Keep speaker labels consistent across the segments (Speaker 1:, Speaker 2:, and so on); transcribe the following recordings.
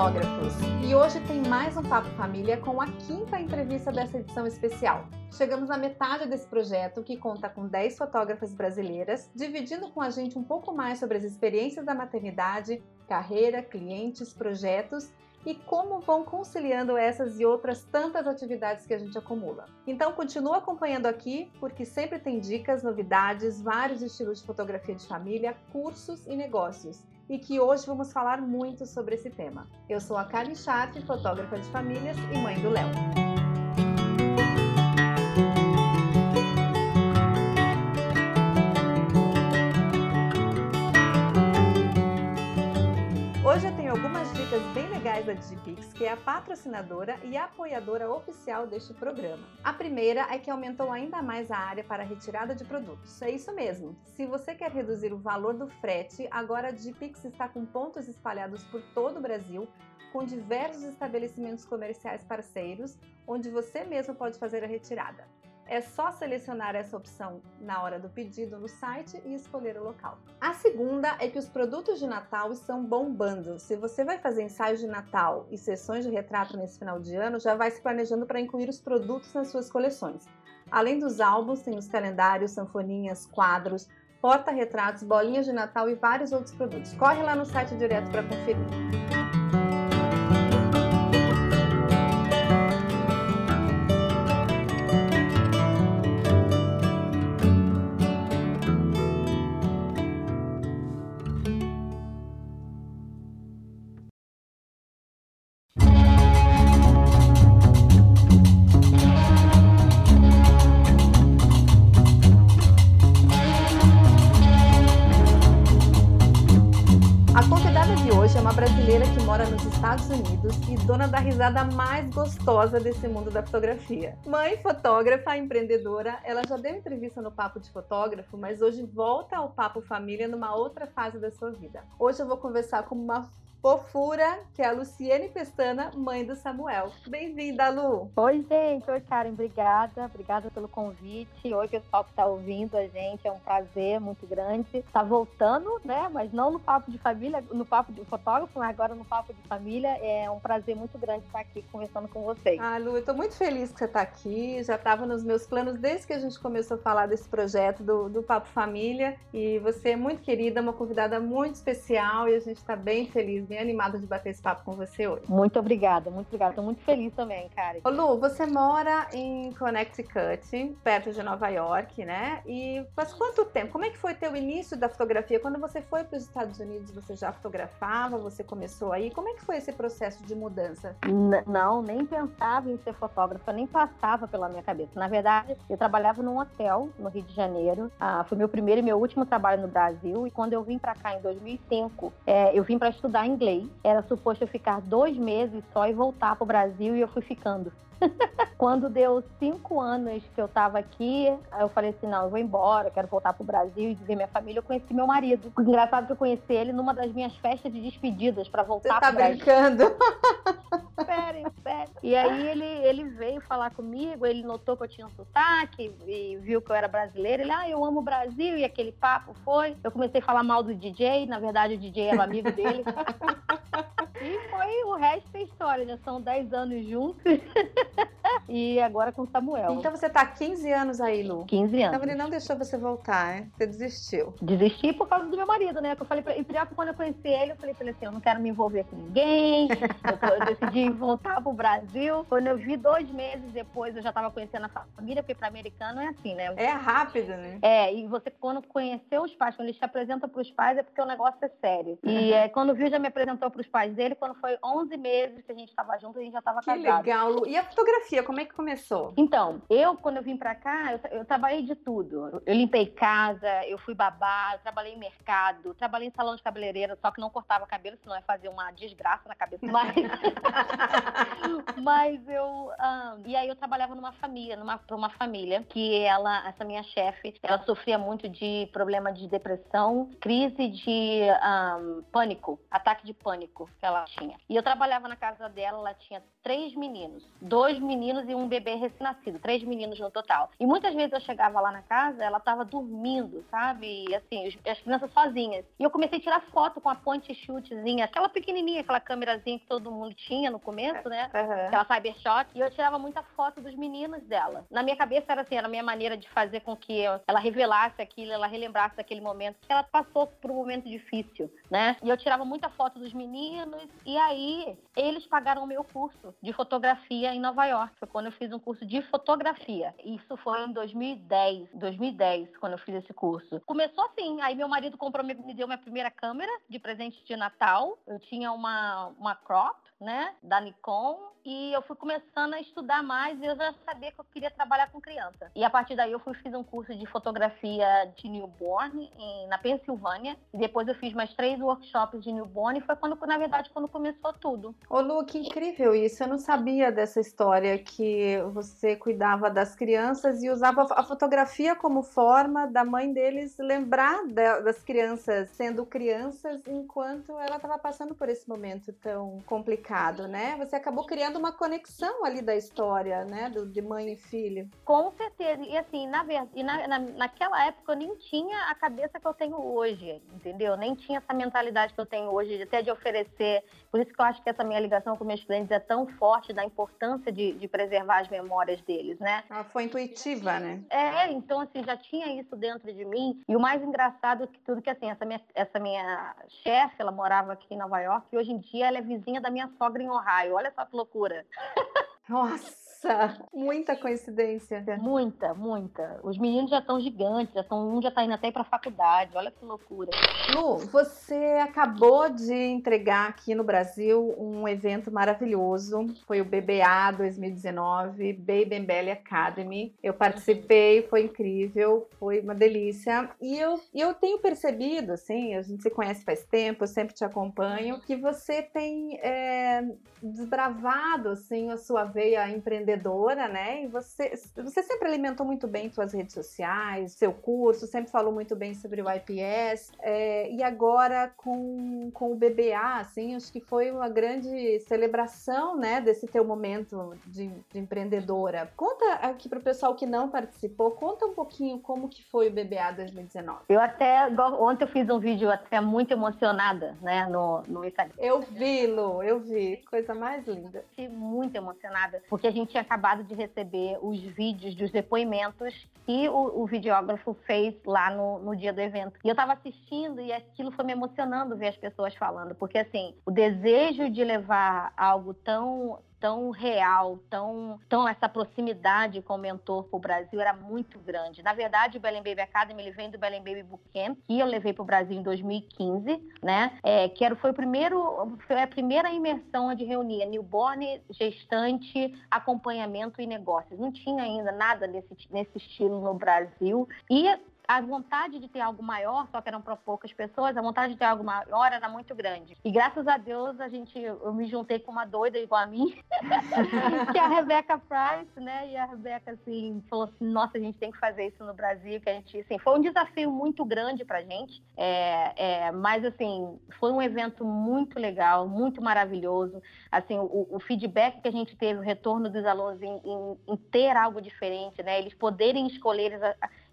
Speaker 1: fotógrafos! E hoje tem mais um Papo Família com a quinta entrevista dessa edição especial. Chegamos na metade desse projeto, que conta com 10 fotógrafas brasileiras, dividindo com a gente um pouco mais sobre as experiências da maternidade, carreira, clientes, projetos e como vão conciliando essas e outras tantas atividades que a gente acumula. Então continua acompanhando aqui, porque sempre tem dicas, novidades, vários estilos de fotografia de família, cursos e negócios e que hoje vamos falar muito sobre esse tema. Eu sou a Kali Chat, fotógrafa de famílias e mãe do Léo. Da Digipix, que é a patrocinadora e apoiadora oficial deste programa. A primeira é que aumentou ainda mais a área para a retirada de produtos. É isso mesmo. Se você quer reduzir o valor do frete, agora a Digipix está com pontos espalhados por todo o Brasil, com diversos estabelecimentos comerciais parceiros, onde você mesmo pode fazer a retirada. É só selecionar essa opção na hora do pedido no site e escolher o local. A segunda é que os produtos de Natal estão bombando. Se você vai fazer ensaios de Natal e sessões de retrato nesse final de ano, já vai se planejando para incluir os produtos nas suas coleções. Além dos álbuns, tem os calendários, sanfoninhas, quadros, porta-retratos, bolinhas de Natal e vários outros produtos. Corre lá no site direto para conferir. E dona da risada mais gostosa desse mundo da fotografia. Mãe fotógrafa, empreendedora, ela já deu entrevista no Papo de Fotógrafo, mas hoje volta ao Papo Família numa outra fase da sua vida. Hoje eu vou conversar com uma fofura, que é a Luciene Pestana, mãe do Samuel. Bem-vinda, Lu!
Speaker 2: Oi, gente! Oi, Karen, obrigada. Obrigada pelo convite. Oi, pessoal que está ouvindo a gente. É um prazer muito grande. Está voltando, né? Mas não no papo de família, no papo de fotógrafo, mas agora no papo de família. É um prazer muito grande estar aqui conversando com vocês.
Speaker 1: Ah, Lu, eu estou muito feliz que você está aqui. Já estava nos meus planos desde que a gente começou a falar desse projeto do, do Papo Família. E você é muito querida, uma convidada muito especial e a gente está bem feliz bem animada de bater esse papo com você hoje.
Speaker 2: Muito obrigada, muito obrigada. Tô muito feliz também, cara.
Speaker 1: Ô Lu, você mora em Connecticut, perto de Nova York, né? E faz quanto tempo? Como é que foi teu início da fotografia? Quando você foi para os Estados Unidos, você já fotografava? Você começou aí? Como é que foi esse processo de mudança?
Speaker 2: N não, nem pensava em ser fotógrafa, nem passava pela minha cabeça. Na verdade, eu trabalhava num hotel no Rio de Janeiro. Ah, foi meu primeiro e meu último trabalho no Brasil. E quando eu vim para cá em 2005, é, eu vim para estudar inglês inglês. Era suposto eu ficar dois meses só e voltar para o Brasil e eu fui ficando. Quando deu cinco anos que eu estava aqui, eu falei assim: não, eu vou embora, eu quero voltar pro Brasil e ver minha família. Eu conheci meu marido. Engraçado que eu conheci ele numa das minhas festas de despedidas para voltar
Speaker 1: Você tá
Speaker 2: pro
Speaker 1: brincando?
Speaker 2: sério, sério. E aí ele, ele veio falar comigo, ele notou que eu tinha um sotaque e viu que eu era brasileira. Ele, ah, eu amo o Brasil, e aquele papo foi. Eu comecei a falar mal do DJ, na verdade o DJ era amigo dele. e foi o resto história, já são 10 anos juntos. e agora com Samuel.
Speaker 1: Então você tá 15 anos aí, Lu?
Speaker 2: 15 anos.
Speaker 1: Então ele não deixou você voltar, né? Você desistiu.
Speaker 2: Desisti por causa do meu marido, né? Que eu falei pra... E pior que quando eu conheci ele, eu falei pra ele assim, eu não quero me envolver com ninguém. eu, decidi voltar pro Brasil. Quando eu vi dois meses depois, eu já tava conhecendo a família, porque pra americano é assim, né?
Speaker 1: É rápido, né?
Speaker 2: É, e você quando conheceu os pais, quando eles te apresentam pros pais, é porque o negócio é sério. E é, quando viu, já me apresentou pros pais dele, quando foi 11 meses que a gente tava junto, a gente já tava
Speaker 1: que
Speaker 2: casado.
Speaker 1: Que legal, Lu. E a fotografia, como é que começou?
Speaker 2: Então, eu, quando eu vim pra cá, eu, eu trabalhei de tudo. Eu limpei casa, eu fui babá, eu trabalhei em mercado, trabalhei em salão de cabeleireira, só que não cortava cabelo, senão ia fazer uma desgraça na cabeça. Mas, mas eu. Um, e aí eu trabalhava numa família, numa, pra uma família, que ela, essa minha chefe, ela sofria muito de problema de depressão, crise de um, pânico, ataque de pânico, que ela tinha. E eu trabalhava na casa dela, ela tinha três meninos, dois meninos e um bebê recém-nascido, três meninos no total. E muitas vezes eu chegava lá na casa, ela estava dormindo, sabe? E assim, as crianças sozinhas. E eu comecei a tirar foto com a point shootzinha, aquela pequenininha, aquela câmerazinha que todo mundo tinha no começo, né? Uhum. Aquela cybershot. E eu tirava muita foto dos meninos dela. Na minha cabeça era assim, era a minha maneira de fazer com que ela revelasse aquilo, ela relembrasse daquele momento, que ela passou por um momento difícil, né? E eu tirava muita foto dos meninos, e aí eles pagaram o meu curso de fotografia em Nova York. Foi quando eu fiz um curso de fotografia. Isso foi em 2010, 2010, quando eu fiz esse curso. Começou assim, aí meu marido comprou, me deu minha primeira câmera de presente de Natal. Eu tinha uma, uma crop, né, da Nikon, e eu fui começando a estudar mais e eu já sabia que eu queria trabalhar com criança. E a partir daí eu fui fiz um curso de fotografia de newborn em, na Pensilvânia e depois eu fiz mais três workshops de newborn e foi quando, na verdade, quando começou tudo.
Speaker 1: Ô Lu, que incrível isso. Eu não sabia dessa história que você cuidava das crianças e usava a fotografia como forma da mãe deles lembrar das crianças sendo crianças enquanto ela estava passando por esse momento tão complicado, né? Você acabou criando uma conexão ali da história, né? Do, de mãe e filho.
Speaker 2: Com certeza. E assim, na verdade, na, na, naquela época eu nem tinha a cabeça que eu tenho hoje, entendeu? Nem tinha essa mentalidade que eu tenho hoje, até de oferecer. Por isso que eu acho que essa minha ligação com meus clientes é tão forte da importância de, de preservar as memórias deles, né?
Speaker 1: Ela foi intuitiva, né?
Speaker 2: É, então assim, já tinha isso dentro de mim. E o mais engraçado que tudo que assim, essa minha, essa minha chefe, ela morava aqui em Nova York e hoje em dia ela é vizinha da minha sogra em Ohio. Olha só que loucura.
Speaker 1: Nossa! Nossa, muita coincidência.
Speaker 2: Muita, muita. Os meninos já estão gigantes, já estão, um já está indo até para a faculdade. Olha que loucura.
Speaker 1: Lu, você acabou de entregar aqui no Brasil um evento maravilhoso. Foi o BBA 2019, Baby and Belly Academy. Eu participei, foi incrível, foi uma delícia. E eu, eu tenho percebido, assim, a gente se conhece faz tempo, eu sempre te acompanho, que você tem é, desbravado, assim, a sua veia empreendedora empreendedora, né? E você, você sempre alimentou muito bem suas redes sociais, seu curso, sempre falou muito bem sobre o IPS. É, e agora com, com o BBA, assim, acho que foi uma grande celebração, né? Desse teu momento de, de empreendedora. Conta aqui para o pessoal que não participou, conta um pouquinho como que foi o BBA 2019.
Speaker 2: Eu até, ontem eu fiz um vídeo até muito emocionada, né? No, no Instagram.
Speaker 1: Eu vi, Lu, eu vi. Coisa mais linda.
Speaker 2: Fiquei muito emocionada, porque a gente tinha acabado de receber os vídeos dos depoimentos que o, o videógrafo fez lá no, no dia do evento. E eu estava assistindo e aquilo foi me emocionando ver as pessoas falando, porque assim, o desejo de levar algo tão tão real, tão, tão essa proximidade com o mentor para o Brasil era muito grande. Na verdade, o Belém Baby Academy ele vem do Belém Baby Bootcamp, que eu levei para o Brasil em 2015, né? É, que era, foi, o primeiro, foi a primeira imersão onde reunia newborn, gestante, acompanhamento e negócios. Não tinha ainda nada nesse, nesse estilo no Brasil. E a vontade de ter algo maior, só que eram para poucas pessoas, a vontade de ter algo maior era muito grande. E graças a Deus a gente, eu me juntei com uma doida igual a mim, que é a Rebecca Price, né? E a Rebecca assim falou assim, nossa, a gente tem que fazer isso no Brasil, que a gente, assim, foi um desafio muito grande para gente, é, é, mas assim foi um evento muito legal, muito maravilhoso. Assim, o, o feedback que a gente teve, o retorno dos alunos em, em, em ter algo diferente, né? Eles poderem escolher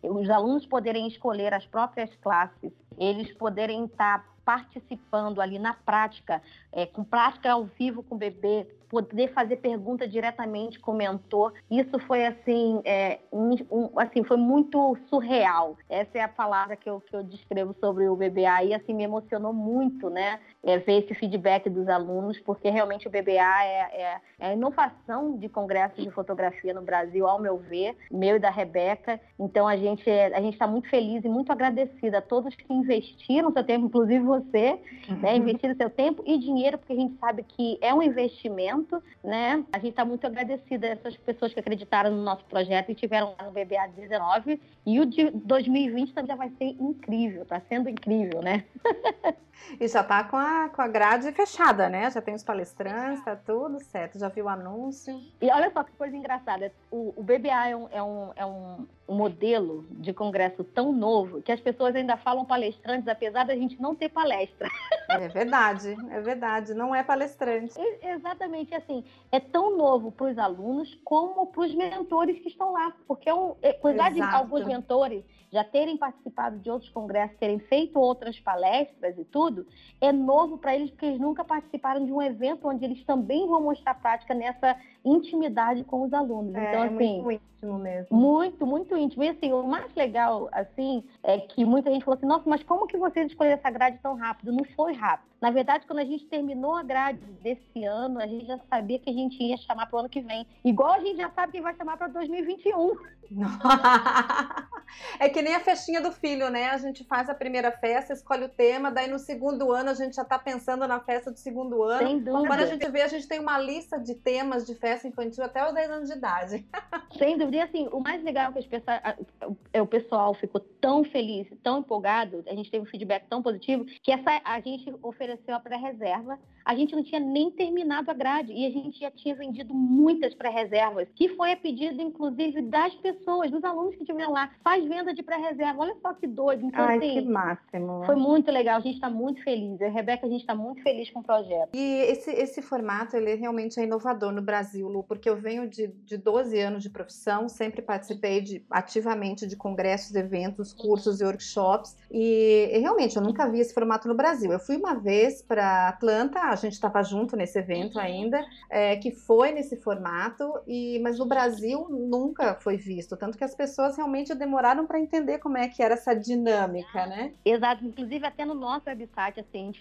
Speaker 2: os alunos poderem escolher as próprias classes, eles poderem estar participando ali na prática, é, com prática ao vivo com o bebê, poder fazer pergunta diretamente com o mentor, isso foi assim, é, um, assim foi muito surreal. Essa é a palavra que eu, que eu descrevo sobre o BBA e assim me emocionou muito, né? É, ver esse feedback dos alunos, porque realmente o BBA é, é, é a inovação de congressos de fotografia no Brasil, ao meu ver, meu e da Rebeca. Então a gente é, a gente está muito feliz e muito agradecida a todos que investiram seu tempo, inclusive você, uhum. né? Investiram seu tempo e dinheiro, porque a gente sabe que é um investimento, né? A gente está muito agradecida a essas pessoas que acreditaram no nosso projeto e tiveram lá no BBA 19 e o de 2020 também já vai ser incrível, está sendo incrível, né?
Speaker 1: e já está com a, com a grade fechada, né? Já tem os palestrantes, está tudo certo, já viu o anúncio.
Speaker 2: E olha só que coisa engraçada, o, o BBA é um, é um, é um um modelo de congresso tão novo que as pessoas ainda falam palestrantes, apesar da gente não ter palestra.
Speaker 1: É verdade, é verdade, não é palestrante.
Speaker 2: É, exatamente assim, é tão novo para os alunos como para os mentores que estão lá, porque é um, apesar de alguns mentores já terem participado de outros congressos, terem feito outras palestras e tudo, é novo para eles porque eles nunca participaram de um evento onde eles também vão mostrar prática nessa intimidade com os alunos.
Speaker 1: É,
Speaker 2: então,
Speaker 1: é
Speaker 2: assim,
Speaker 1: muito íntimo mesmo.
Speaker 2: Muito, muito íntimo. E assim, o mais legal, assim, é que muita gente falou assim, nossa, mas como que vocês escolheram essa grade tão rápido? Não foi rápido. Na verdade, quando a gente terminou a grade desse ano, a gente já sabia que a gente ia chamar para o ano que vem. Igual a gente já sabe que vai chamar para 2021.
Speaker 1: é que nem a festinha do filho, né? A gente faz a primeira festa, escolhe o tema, daí no segundo ano a gente já está pensando na festa do segundo ano.
Speaker 2: Sem dúvida.
Speaker 1: Quando a gente vê, a gente tem uma lista de temas de festa infantil até os 10 anos de idade.
Speaker 2: Sem dúvida. E assim, o mais legal é que as pessoas, o pessoal ficou tão feliz, tão empolgado, a gente teve um feedback tão positivo, que essa, a gente ofereceu a pré-reserva. A gente não tinha nem terminado a grade e a gente já tinha vendido muitas pré-reservas, que foi a pedido, inclusive, das pessoas, dos alunos que estiveram lá. Faz venda de pré-reserva. Olha só que doido. Então,
Speaker 1: Ai,
Speaker 2: assim,
Speaker 1: que máximo.
Speaker 2: Foi muito legal. A gente está muito feliz. Eu a Rebeca, a gente está muito feliz com o projeto.
Speaker 1: E esse, esse formato, ele realmente é inovador no Brasil, Lu, porque eu venho de, de 12 anos de profissão, sempre participei de, ativamente de congressos, eventos, cursos e workshops, e, e realmente eu nunca vi esse formato no Brasil. Eu fui uma vez para Atlanta, a gente estava junto nesse evento ainda, é, que foi nesse formato, e mas no Brasil nunca foi visto, tanto que as pessoas realmente demoraram para entender como é que era essa dinâmica, né?
Speaker 2: Exato, inclusive até no nosso website, assim,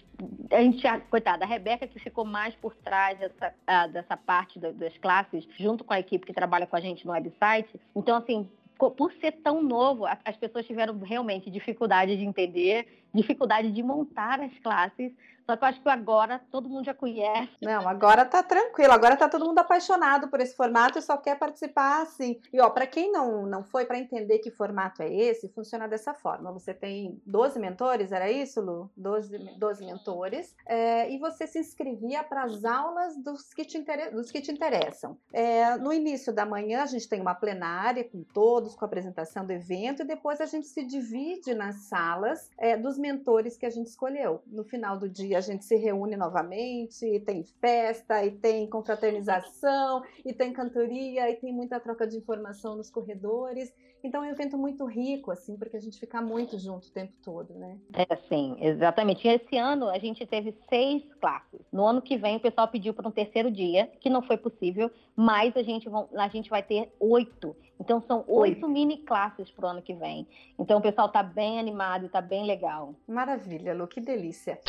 Speaker 2: a gente, a coitada, a Rebeca que ficou mais por trás dessa, uh, dessa parte das classes, junto com a equipe que trabalha com a gente no website, então assim, por ser tão novo, as pessoas tiveram realmente dificuldade de entender, dificuldade de montar as classes, só que eu acho que agora todo mundo já conhece.
Speaker 1: Não, agora tá tranquilo. Agora tá todo mundo apaixonado por esse formato e só quer participar assim. E ó, para quem não, não foi para entender que formato é esse, funciona dessa forma. Você tem 12 mentores, era isso, Lu? 12, 12 mentores. É, e você se inscrevia para as aulas dos que te, inter... dos que te interessam. É, no início da manhã, a gente tem uma plenária com todos, com a apresentação do evento, e depois a gente se divide nas salas é, dos mentores que a gente escolheu. No final do dia, a gente se reúne novamente, e tem festa, e tem confraternização, e tem cantoria, e tem muita troca de informação nos corredores. Então é um evento muito rico, assim, porque a gente fica muito junto o tempo todo, né?
Speaker 2: É, sim, exatamente. E esse ano a gente teve seis classes. No ano que vem o pessoal pediu para um terceiro dia, que não foi possível, mas a gente, vão, a gente vai ter oito. Então são oito mini classes para o ano que vem. Então o pessoal está bem animado, está bem legal.
Speaker 1: Maravilha, Lu, que delícia.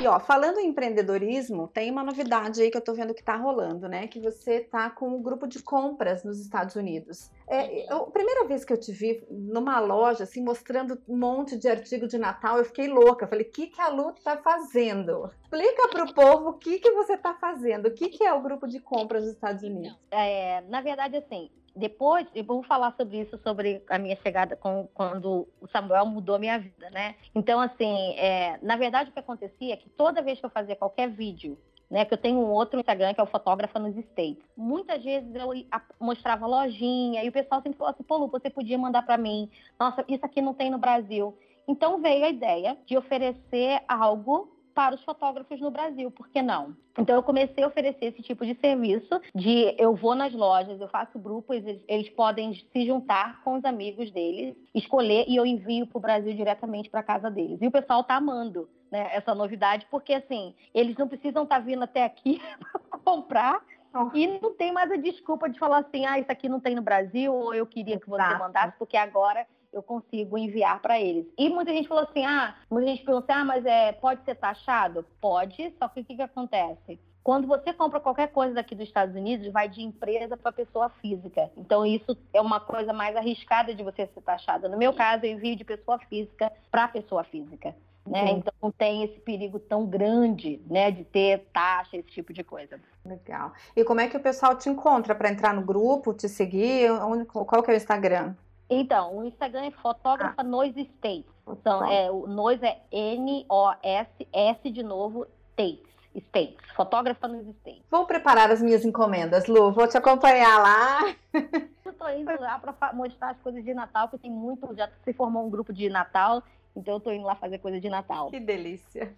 Speaker 1: E ó, falando em empreendedorismo, tem uma novidade aí que eu tô vendo que tá rolando, né? Que você tá com um grupo de compras nos Estados Unidos. É, eu, a primeira vez que eu te vi numa loja, assim, mostrando um monte de artigo de Natal, eu fiquei louca. Falei, o que, que a Lu tá fazendo? Explica pro povo o que, que você tá fazendo. O que, que é o grupo de compras dos Estados Unidos?
Speaker 2: É, na verdade, assim, depois, eu vou falar sobre isso, sobre a minha chegada com, quando o Samuel mudou a minha vida, né? Então, assim, é, na verdade, o que acontecia é que toda vez que eu fazia qualquer vídeo, né, que eu tenho um outro Instagram que é o Fotógrafa nos States. Muitas vezes eu mostrava lojinha e o pessoal sempre falou assim, pô, Lu, você podia mandar para mim. Nossa, isso aqui não tem no Brasil. Então veio a ideia de oferecer algo para os fotógrafos no Brasil, por que não? Então eu comecei a oferecer esse tipo de serviço de eu vou nas lojas, eu faço grupos, eles, eles podem se juntar com os amigos deles, escolher e eu envio para o Brasil diretamente para casa deles. E o pessoal tá amando né, essa novidade, porque assim, eles não precisam estar tá vindo até aqui para comprar, e não tem mais a desculpa de falar assim, ah, isso aqui não tem no Brasil, ou eu queria que você Exato. mandasse, porque agora eu consigo enviar para eles. E muita gente falou assim: ah, muita gente perguntou assim, ah, mas é, pode ser taxado? Pode, só que o que, que acontece? Quando você compra qualquer coisa daqui dos Estados Unidos, vai de empresa para pessoa física. Então, isso é uma coisa mais arriscada de você ser taxada. No meu caso, eu envio de pessoa física para pessoa física. Né? Então não tem esse perigo tão grande, né, de ter taxa, esse tipo de coisa.
Speaker 1: Legal. E como é que o pessoal te encontra para entrar no grupo, te seguir? Qual que é o Instagram?
Speaker 2: Então, o Instagram é fotógrafa ah. Noise States. Então, é, o Noise é N-O-S-S de novo, States. States, fotógrafa nos States.
Speaker 1: Vou preparar as minhas encomendas, Lu, vou te acompanhar lá.
Speaker 2: Estou indo lá para mostrar as coisas de Natal, porque tem muito, já se formou um grupo de Natal, então eu estou indo lá fazer coisa de Natal.
Speaker 1: Que delícia.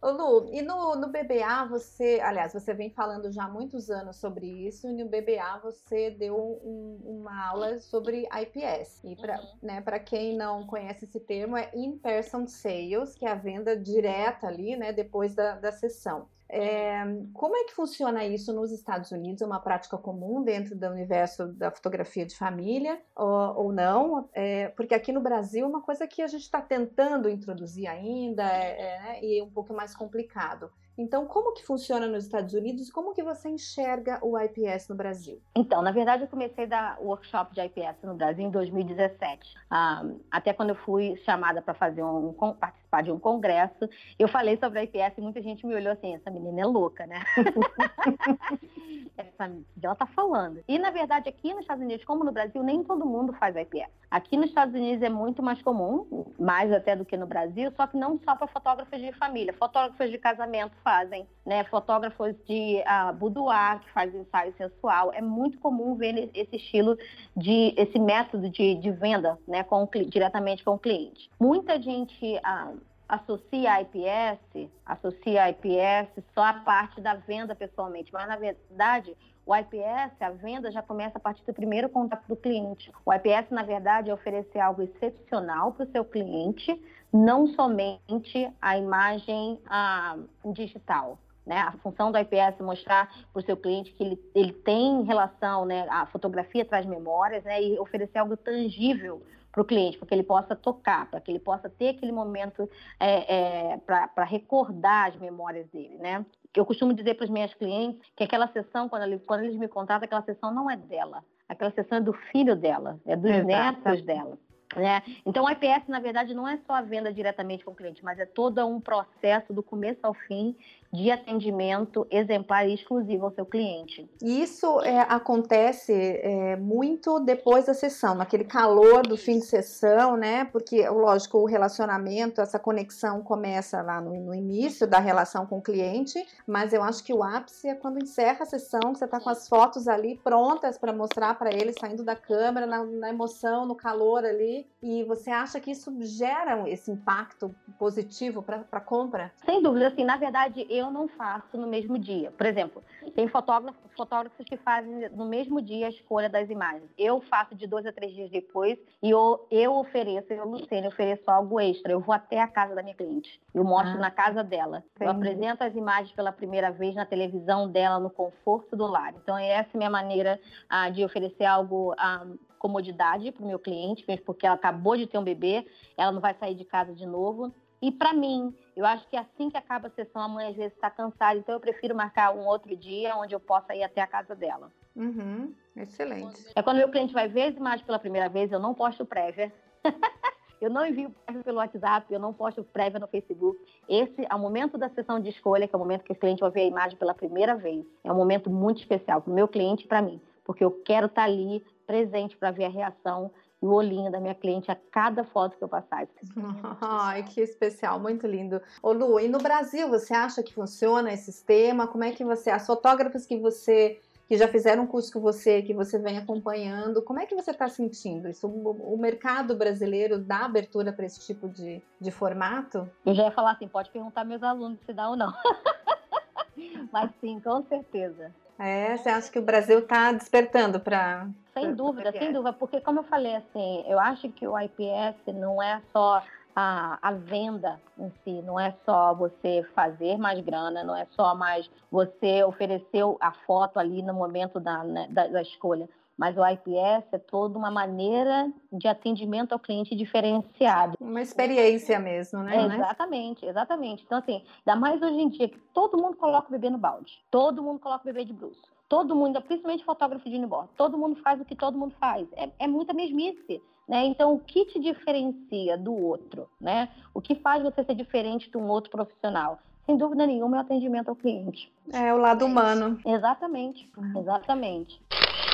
Speaker 1: Ô Lu, e no, no BBA você, aliás, você vem falando já há muitos anos sobre isso, e no BBA você deu um, uma aula sobre IPS. E para uhum. né, quem não conhece esse termo, é In-Person Sales, que é a venda direta ali, né, depois da, da sessão. É, como é que funciona isso nos Estados Unidos? É uma prática comum dentro do universo da fotografia de família ou, ou não? É, porque aqui no Brasil é uma coisa que a gente está tentando introduzir ainda é, é, né, e é um pouco mais complicado. Então, como que funciona nos Estados Unidos e como que você enxerga o IPS no Brasil?
Speaker 2: Então, na verdade, eu comecei a dar workshop de IPS no Brasil em 2017. Ah, até quando eu fui chamada para fazer um, participar de um congresso, eu falei sobre a IPS e muita gente me olhou assim, essa menina é louca, né? essa, ela tá falando. E, na verdade, aqui nos Estados Unidos, como no Brasil, nem todo mundo faz IPS. Aqui nos Estados Unidos é muito mais comum, mais até do que no Brasil, só que não só para fotógrafos de família, fotógrafos de casamento fazem, né? Fotógrafos de uh, boudoir que fazem ensaio sensual. É muito comum ver esse estilo de, esse método de, de venda, né? Com, diretamente com o cliente. Muita gente uh, associa a IPS, associa a IPS só a parte da venda pessoalmente, mas na verdade o IPS, a venda já começa a partir do primeiro contato do cliente. O IPS, na verdade, é oferecer algo excepcional para o seu cliente, não somente a imagem ah, digital. Né? A função do IPS é mostrar para o seu cliente que ele, ele tem relação, né? a fotografia traz memórias, né? e oferecer algo tangível para o cliente, para que ele possa tocar, para que ele possa ter aquele momento é, é, para recordar as memórias dele, né? Eu costumo dizer para os meus clientes que aquela sessão, quando, ele, quando eles me contratam, aquela sessão não é dela. Aquela sessão é do filho dela, é dos Exato. netos dela. Né? Então, o IPS, na verdade, não é só a venda diretamente com o cliente, mas é todo um processo do começo ao fim de atendimento exemplar e exclusivo ao seu cliente.
Speaker 1: Isso é, acontece é, muito depois da sessão, naquele calor do fim de sessão, né? Porque, lógico, o relacionamento, essa conexão começa lá no, no início da relação com o cliente, mas eu acho que o ápice é quando encerra a sessão, que você está com as fotos ali prontas para mostrar para ele, saindo da câmera, na, na emoção, no calor ali, e você acha que isso gera esse impacto positivo para a compra?
Speaker 2: Sem dúvida, assim, na verdade, eu não faço no mesmo dia. Por exemplo, tem fotógrafos, fotógrafos que fazem no mesmo dia a escolha das imagens. Eu faço de dois a três dias depois e eu, eu ofereço, eu, Luciene, ofereço algo extra. Eu vou até a casa da minha cliente. Eu mostro ah, na casa dela. Eu apresento as imagens pela primeira vez na televisão dela, no conforto do lar. Então, essa é a minha maneira ah, de oferecer algo. Ah, comodidade para o meu cliente, porque ela acabou de ter um bebê, ela não vai sair de casa de novo. E para mim, eu acho que assim que acaba a sessão, a mãe às vezes está cansada, então eu prefiro marcar um outro dia onde eu possa ir até a casa dela.
Speaker 1: Uhum, excelente.
Speaker 2: É quando meu cliente vai ver as imagens pela primeira vez, eu não posto prévia. eu não envio prévia pelo WhatsApp, eu não posto prévia no Facebook. Esse é o momento da sessão de escolha, que é o momento que o cliente vai ver a imagem pela primeira vez. É um momento muito especial para o meu cliente e para mim, porque eu quero estar tá ali presente para ver a reação e o olhinho da minha cliente a cada foto que eu passar.
Speaker 1: Ai, que especial, muito lindo. Ô Lu, e no Brasil, você acha que funciona esse sistema? Como é que você, as fotógrafas que você que já fizeram um curso com você, que você vem acompanhando, como é que você está sentindo isso? O, o, mercado brasileiro dá abertura para esse tipo de, de formato?
Speaker 2: Eu já ia falar assim, pode perguntar meus alunos se dá ou não. Mas sim, com certeza.
Speaker 1: É, você acha que o Brasil está despertando para.
Speaker 2: Sem dúvida, sem dúvida, porque como eu falei assim, eu acho que o IPS não é só a, a venda em si, não é só você fazer mais grana, não é só mais você oferecer a foto ali no momento da, né, da, da escolha. Mas o IPS é toda uma maneira de atendimento ao cliente diferenciado.
Speaker 1: Uma experiência mesmo, né?
Speaker 2: É, exatamente, exatamente. Então, assim, ainda mais hoje em dia que todo mundo coloca o bebê no balde, todo mundo coloca o bebê de bruxo, todo mundo, principalmente fotógrafo de newborn, todo mundo faz o que todo mundo faz. É, é muita mesmice. Né? Então, o que te diferencia do outro? Né? O que faz você ser diferente de um outro profissional? Sem dúvida nenhuma, é o atendimento ao cliente.
Speaker 1: É o lado humano.
Speaker 2: Exatamente, exatamente.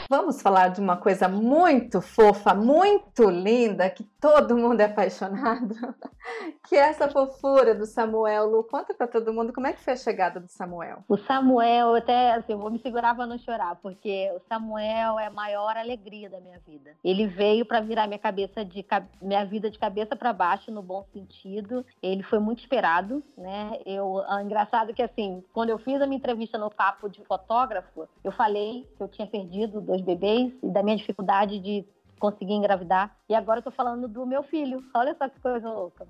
Speaker 1: Vamos falar de uma coisa muito fofa, muito linda, que todo mundo é apaixonado, que é essa fofura do Samuel. Lu, conta para todo mundo como é que foi a chegada do Samuel.
Speaker 2: O Samuel, até assim, eu vou me segurar para não chorar, porque o Samuel é a maior alegria da minha vida. Ele veio para virar minha cabeça de minha vida de cabeça para baixo no bom sentido. Ele foi muito esperado, né? Eu, é engraçado que assim, quando eu fiz a minha entrevista no papo de fotógrafo, eu falei que eu tinha perdido dois bebês e da minha dificuldade de conseguir engravidar. E agora eu tô falando do meu filho. Olha só que coisa louca.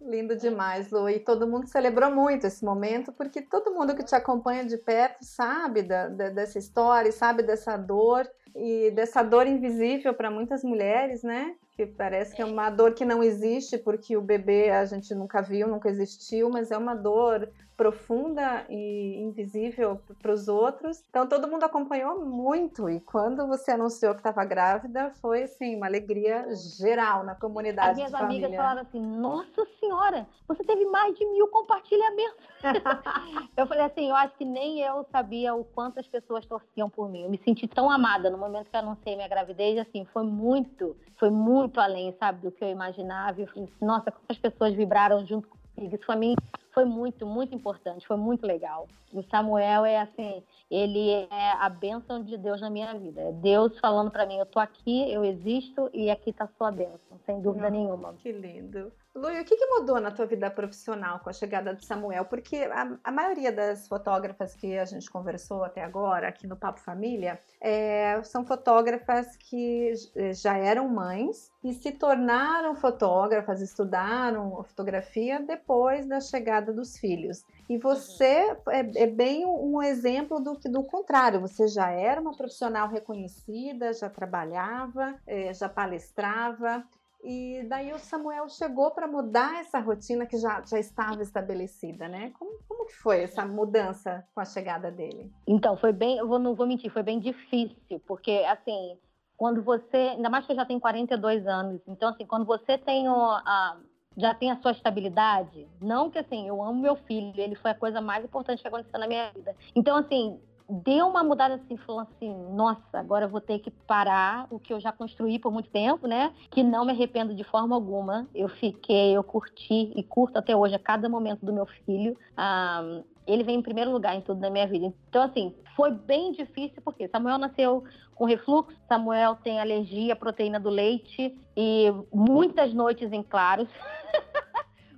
Speaker 1: Lindo demais, Lu. E todo mundo celebrou muito esse momento, porque todo mundo que te acompanha de perto sabe da, da, dessa história, sabe dessa dor e dessa dor invisível para muitas mulheres, né? Que parece que é uma dor que não existe porque o bebê a gente nunca viu, nunca existiu, mas é uma dor profunda e invisível para os outros. Então todo mundo acompanhou muito e quando você anunciou que estava grávida foi assim uma alegria geral na comunidade. As
Speaker 2: minhas
Speaker 1: amigas
Speaker 2: falaram assim: Nossa Senhora, você teve mais de mil compartilhamentos. eu falei assim: Eu acho que nem eu sabia o quanto as pessoas torciam por mim. Eu me senti tão amada no momento que anunciei minha gravidez. Assim, foi muito, foi muito além, sabe, do que eu imaginava. Eu falei, Nossa, quantas pessoas vibraram junto comigo. Isso para mim foi muito, muito importante, foi muito legal. O Samuel é assim, ele é a bênção de Deus na minha vida. É Deus falando para mim, eu tô aqui, eu existo e aqui tá a sua bênção, sem dúvida hum, nenhuma.
Speaker 1: Que lindo. Lu, o que, que, mudou na tua vida profissional com a chegada de Samuel? Porque a, a, maioria das fotógrafas que a gente conversou até agora aqui no Papo Família é, são fotógrafas que já eram mães e se tornaram fotógrafas, estudaram fotografia depois da chegada dos filhos. E você é, é bem um exemplo do que do contrário. Você já era uma profissional reconhecida, já trabalhava, é, já palestrava. E daí o Samuel chegou para mudar essa rotina que já, já estava estabelecida, né? Como, como que foi essa mudança com a chegada dele?
Speaker 2: Então, foi bem, eu vou, não vou mentir, foi bem difícil, porque assim, quando você, ainda mais que eu já tenho 42 anos, então assim, quando você tem o, a, já tem a sua estabilidade, não que assim, eu amo meu filho, ele foi a coisa mais importante que aconteceu na minha vida. Então assim, deu uma mudada assim, falou assim, nossa, agora eu vou ter que parar o que eu já construí por muito tempo, né? Que não me arrependo de forma alguma. Eu fiquei, eu curti e curto até hoje a cada momento do meu filho. Ah, ele vem em primeiro lugar em tudo na minha vida. Então, assim, foi bem difícil, porque Samuel nasceu com refluxo, Samuel tem alergia à proteína do leite e muitas noites em claros.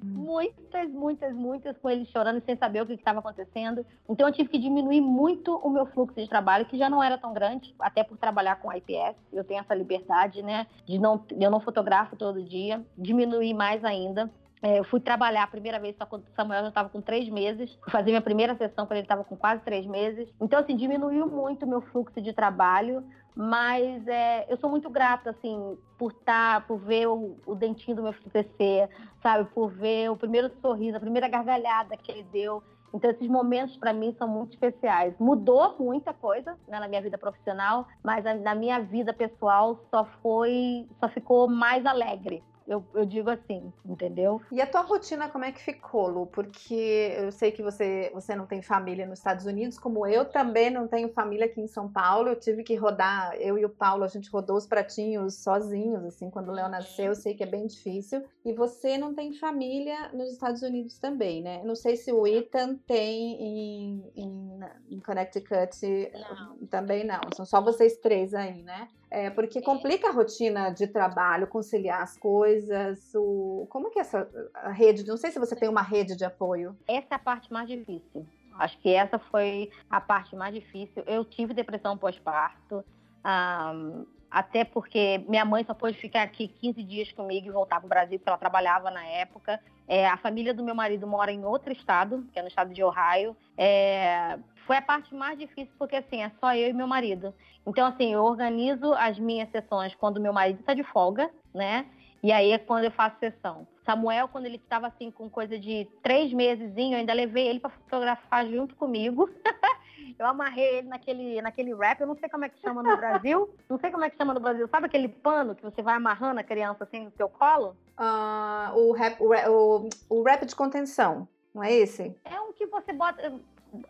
Speaker 2: muitas, muitas, muitas com ele chorando sem saber o que estava acontecendo. Então eu tive que diminuir muito o meu fluxo de trabalho, que já não era tão grande, até por trabalhar com IPS. Eu tenho essa liberdade, né? De não, eu não fotografo todo dia, diminuir mais ainda. É, eu fui trabalhar a primeira vez só quando o Samuel já estava com três meses. Fui fazer minha primeira sessão quando ele estava com quase três meses. Então, assim, diminuiu muito o meu fluxo de trabalho. Mas é, eu sou muito grata, assim, por estar, tá, por ver o, o dentinho do meu filho crescer, sabe? Por ver o primeiro sorriso, a primeira gargalhada que ele deu. Então, esses momentos para mim são muito especiais. Mudou muita coisa né, na minha vida profissional, mas na minha vida pessoal só foi, só ficou mais alegre. Eu, eu digo assim, entendeu?
Speaker 1: E a tua rotina, como é que ficou, Lu? Porque eu sei que você, você não tem família nos Estados Unidos, como eu também não tenho família aqui em São Paulo. Eu tive que rodar, eu e o Paulo, a gente rodou os pratinhos sozinhos, assim, quando o Léo nasceu, eu sei que é bem difícil. E você não tem família nos Estados Unidos também, né? Não sei se o Ethan tem em, em, em Connecticut não. também não. São só vocês três aí, né? É, porque complica a rotina de trabalho, conciliar as coisas. O... Como que é essa rede? Não sei se você tem uma rede de apoio.
Speaker 2: Essa é a parte mais difícil. Acho que essa foi a parte mais difícil. Eu tive depressão pós-parto. Um, até porque minha mãe só pôde ficar aqui 15 dias comigo e voltar para o Brasil, porque ela trabalhava na época. É, a família do meu marido mora em outro estado, que é no estado de Ohio. É, foi a parte mais difícil, porque assim, é só eu e meu marido. Então, assim, eu organizo as minhas sessões quando meu marido está de folga, né? E aí é quando eu faço sessão. Samuel, quando ele estava assim com coisa de três meses, eu ainda levei ele para fotografar junto comigo. eu amarrei ele naquele, naquele wrap, eu não sei como é que chama no Brasil. Não sei como é que chama no Brasil. Sabe aquele pano que você vai amarrando a criança assim no seu colo?
Speaker 1: Uh, o, rap, o, o, o wrap de contenção, não é esse?
Speaker 2: É um que você bota.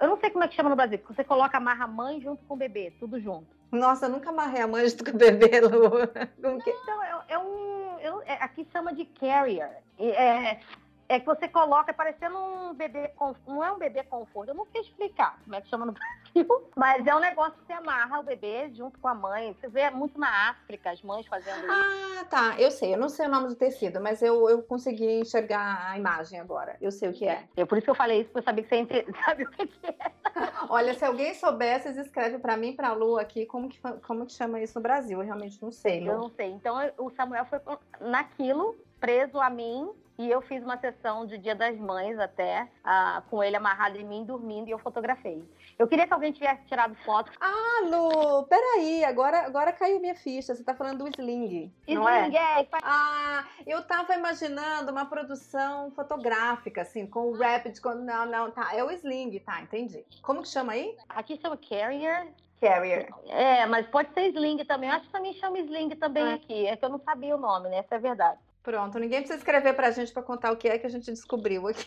Speaker 2: Eu não sei como é que chama no Brasil, porque você coloca amarra a mãe junto com o bebê, tudo junto.
Speaker 1: Nossa, eu nunca amarrei a manja do bebê, Lu.
Speaker 2: Então, é, é um. Eu, é, aqui chama de carrier. É, é que você coloca parecendo um bebê, não é um bebê conforto, eu não sei explicar como é que chama no Brasil, mas é um negócio que você amarra o bebê junto com a mãe. Você vê muito na África as mães fazendo isso.
Speaker 1: Ah, tá, eu sei, eu não sei o nome do tecido, mas eu, eu consegui enxergar a imagem agora, eu sei o que é.
Speaker 2: É por isso que eu falei isso, porque eu sabia que você sabe o que é.
Speaker 1: Olha, se alguém soubesse, escreve para mim, para a Lu aqui, como que, como que chama isso no Brasil, eu realmente não sei.
Speaker 2: Lu. Eu não sei, então o Samuel foi naquilo, preso a mim, e eu fiz uma sessão de Dia das Mães até, uh, com ele amarrado em mim, dormindo, e eu fotografei. Eu queria que alguém tivesse tirado foto.
Speaker 1: Ah, Lu, peraí, agora, agora caiu minha ficha. Você tá falando do Sling, não é?
Speaker 2: Sling, é? é.
Speaker 1: Ah, eu tava imaginando uma produção fotográfica, assim, com o Rapid, com... não, não, tá, é o Sling, tá, entendi. Como que chama aí?
Speaker 2: Aqui chama Carrier,
Speaker 1: Carrier.
Speaker 2: É, mas pode ser Sling também. Eu acho que também chama Sling também ah. aqui. É que eu não sabia o nome, né? Essa é a verdade.
Speaker 1: Pronto, ninguém precisa escrever pra gente para contar o que é que a gente descobriu aqui.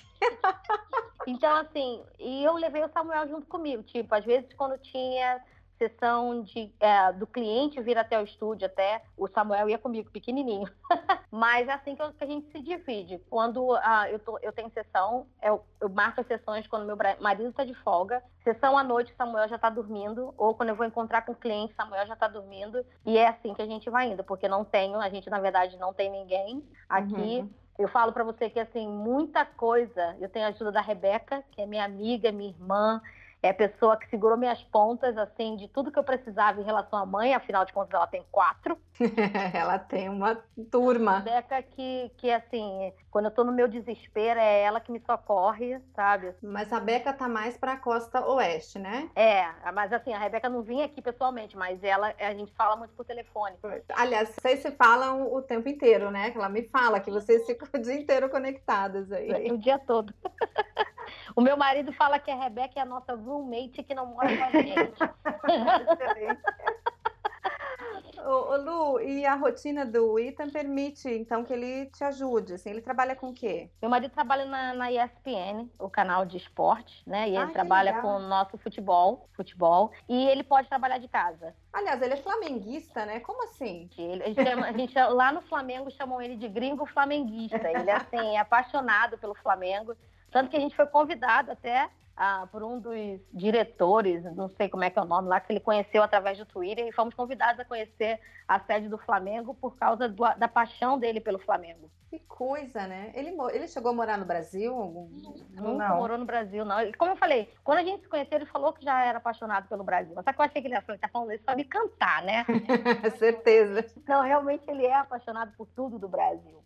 Speaker 2: então, assim, e eu levei o Samuel junto comigo. Tipo, às vezes quando tinha sessão de, é, do cliente vir até o estúdio, até o Samuel ia comigo, pequenininho. Mas é assim que, eu, que, a gente se divide. Quando ah, eu, tô, eu tenho sessão, eu, eu marco as sessões quando meu marido está de folga. Sessão à noite, Samuel já está dormindo. Ou quando eu vou encontrar com o cliente, Samuel já está dormindo. E é assim que a gente vai indo, porque não tenho, a gente na verdade não tem ninguém aqui. Uhum. Eu falo para você que assim, muita coisa. Eu tenho a ajuda da Rebeca, que é minha amiga, minha irmã é a pessoa que segurou minhas pontas, assim, de tudo que eu precisava em relação à mãe, afinal de contas ela tem quatro.
Speaker 1: ela tem uma turma.
Speaker 2: Beca que, que, assim, quando eu tô no meu desespero, é ela que me socorre, sabe?
Speaker 1: Mas a Beca tá mais pra costa oeste, né?
Speaker 2: É, mas assim, a Rebeca não vinha aqui pessoalmente, mas ela, a gente fala muito por telefone.
Speaker 1: Aliás, vocês se falam o tempo inteiro, né? Que ela me fala que vocês ficam o dia inteiro conectadas aí.
Speaker 2: O dia todo. O meu marido fala que a Rebeca é a nossa roommate que não mora com a gente.
Speaker 1: Ô, Lu, e a rotina do Ethan permite, então, que ele te ajude? Assim, ele trabalha com o quê?
Speaker 2: Meu marido trabalha na, na ESPN, o canal de esporte, né? E ele trabalha legal. com o nosso futebol, futebol. E ele pode trabalhar de casa.
Speaker 1: Aliás, ele é flamenguista, né? Como assim?
Speaker 2: Ele, a gente, chama, a gente lá no Flamengo chamam ele de gringo flamenguista. Ele é, assim, é apaixonado pelo Flamengo. Tanto que a gente foi convidado até ah, por um dos diretores, não sei como é que é o nome lá, que ele conheceu através do Twitter, e fomos convidados a conhecer a sede do Flamengo por causa do, da paixão dele pelo Flamengo.
Speaker 1: Que coisa, né? Ele, ele chegou a morar no Brasil?
Speaker 2: Nunca não. morou no Brasil, não. Como eu falei, quando a gente se conheceu, ele falou que já era apaixonado pelo Brasil. Só que eu achei que ele ia tá falando isso pra me cantar, né?
Speaker 1: Certeza.
Speaker 2: Não, realmente ele é apaixonado por tudo do Brasil.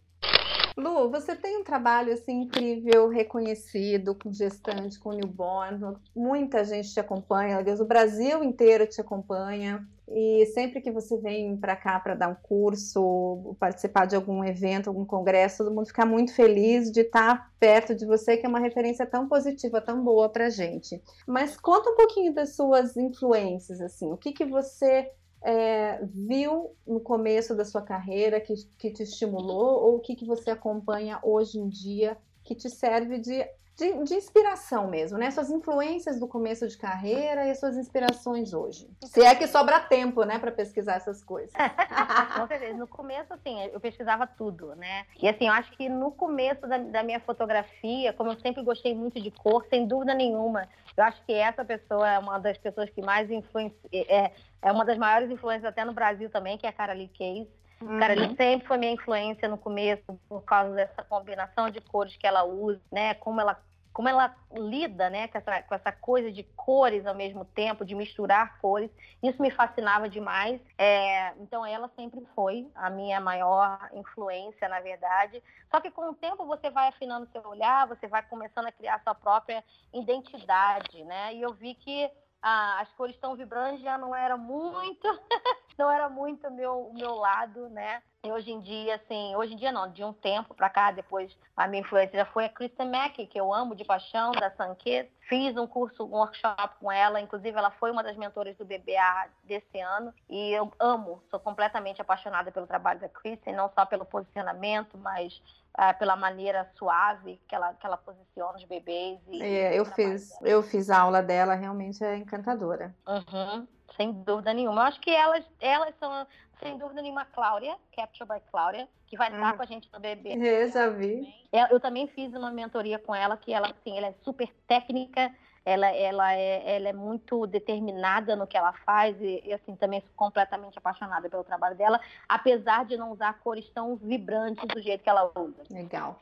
Speaker 1: Lu, você tem um trabalho assim incrível, reconhecido, com gestante, com newborn. Muita gente te acompanha, Deus, o Brasil inteiro te acompanha. E sempre que você vem para cá para dar um curso, participar de algum evento, algum congresso, todo mundo fica muito feliz de estar perto de você, que é uma referência tão positiva, tão boa para gente. Mas conta um pouquinho das suas influências, assim, o que que você é, viu no começo da sua carreira que, que te estimulou ou o que, que você acompanha hoje em dia que te serve de, de, de, inspiração mesmo, né? Suas influências do começo de carreira e suas inspirações hoje. Se é que sobra tempo, né, para pesquisar essas coisas.
Speaker 2: Com certeza. No começo, assim, eu pesquisava tudo, né? E assim, eu acho que no começo da, da minha fotografia, como eu sempre gostei muito de cor, sem dúvida nenhuma, eu acho que essa pessoa é uma das pessoas que mais influencia, é, é uma das maiores influências até no Brasil também, que é a Caroline Case. Uhum. Caroline sempre foi minha influência no começo, por causa dessa combinação de cores que ela usa, né? Como ela como ela lida né, com, essa, com essa coisa de cores ao mesmo tempo, de misturar cores. Isso me fascinava demais. É, então, ela sempre foi a minha maior influência, na verdade. Só que com o tempo você vai afinando seu olhar, você vai começando a criar sua própria identidade, né? E eu vi que ah, as cores tão vibrantes já não era muito, não era muito meu, meu lado, né? Hoje em dia, assim, hoje em dia não, de um tempo para cá, depois a minha influência já foi a Kristen Mack, que eu amo de paixão, da Sunkiss. Fiz um curso, um workshop com ela, inclusive ela foi uma das mentoras do BBA desse ano. E eu amo, sou completamente apaixonada pelo trabalho da Kristen, não só pelo posicionamento, mas é, pela maneira suave que ela, que ela posiciona os bebês. E,
Speaker 1: é, eu fiz, eu fiz a aula dela, realmente é encantadora.
Speaker 2: Uhum. Sem dúvida nenhuma. Eu acho que elas, elas são, sem dúvida nenhuma, Cláudia, Capture by Cláudia, que vai estar hum. com a gente no bebê.
Speaker 1: Eu já vi.
Speaker 2: Eu também fiz uma mentoria com ela, que ela, assim, ela é super técnica, ela, ela, é, ela é muito determinada no que ela faz e, e, assim, também sou completamente apaixonada pelo trabalho dela, apesar de não usar cores tão vibrantes do jeito que ela usa.
Speaker 1: Legal.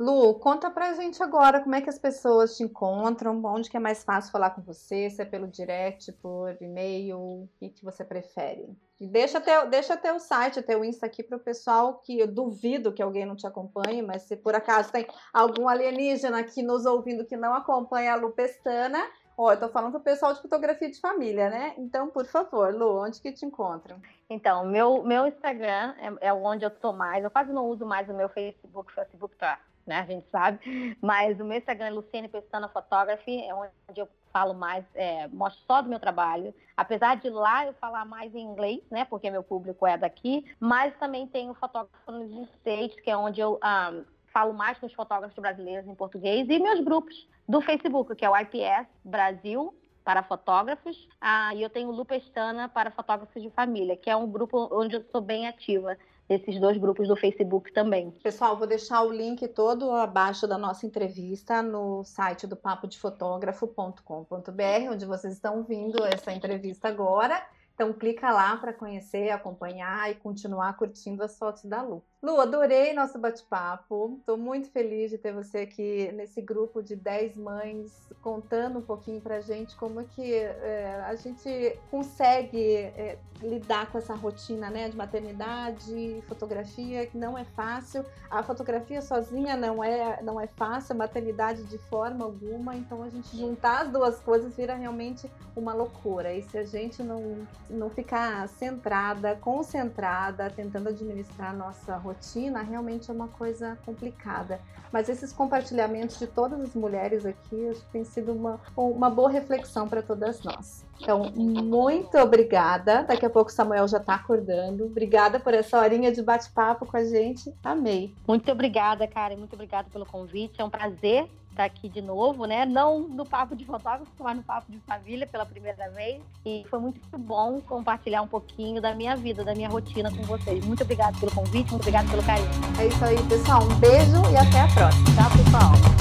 Speaker 1: Lu, conta pra gente agora como é que as pessoas te encontram, onde que é mais fácil falar com você, se é pelo direct, por e-mail, o que, que você prefere? E deixa até, deixa até o site, até o Insta aqui para o pessoal que eu duvido que alguém não te acompanhe, mas se por acaso tem algum alienígena aqui nos ouvindo que não acompanha a Lu Pestana, ó, eu tô falando pro pessoal de fotografia de família, né? Então, por favor, Lu, onde que te encontram?
Speaker 2: Então, meu, meu Instagram é, é onde eu tô mais, eu quase não uso mais o meu Facebook, Facebook tá né? A gente sabe. Mas o meu Instagram é Luciene Pestana Photography, é onde eu falo mais, é, mostro só do meu trabalho. Apesar de lá eu falar mais em inglês, né? Porque meu público é daqui, mas também tenho fotógrafo nos States, que é onde eu um, ah, falo mais com os fotógrafos brasileiros em português, e meus grupos do Facebook, que é o IPS Brasil, para fotógrafos, ah, e eu tenho o Lupestana para fotógrafos de família, que é um grupo onde eu sou bem ativa esses dois grupos do Facebook também.
Speaker 1: Pessoal, vou deixar o link todo abaixo da nossa entrevista no site do papodefotografo.com.br, onde vocês estão vindo essa entrevista agora. Então clica lá para conhecer, acompanhar e continuar curtindo as fotos da Lu. Lu, adorei nosso bate-papo. Estou muito feliz de ter você aqui nesse grupo de 10 mães contando um pouquinho para a gente como que é, a gente consegue é, lidar com essa rotina né, de maternidade, fotografia, que não é fácil. A fotografia sozinha não é, não é fácil, a maternidade de forma alguma. Então a gente juntar as duas coisas vira realmente uma loucura. E se a gente não, não ficar centrada, concentrada, tentando administrar a nossa rotina, rotina realmente é uma coisa complicada. Mas esses compartilhamentos de todas as mulheres aqui, acho que tem sido uma, uma boa reflexão para todas nós. Então, muito obrigada. Daqui a pouco o Samuel já está acordando. Obrigada por essa horinha de bate-papo com a gente. Amei.
Speaker 2: Muito obrigada, Karen. Muito obrigada pelo convite. É um prazer estar aqui de novo, né? Não no papo de fotógrafo, mas no papo de família pela primeira vez. E foi muito bom compartilhar um pouquinho da minha vida, da minha rotina com vocês. Muito obrigada pelo convite, muito obrigada pelo carinho.
Speaker 1: É isso aí, pessoal. Um beijo e até a próxima. Tchau, pessoal.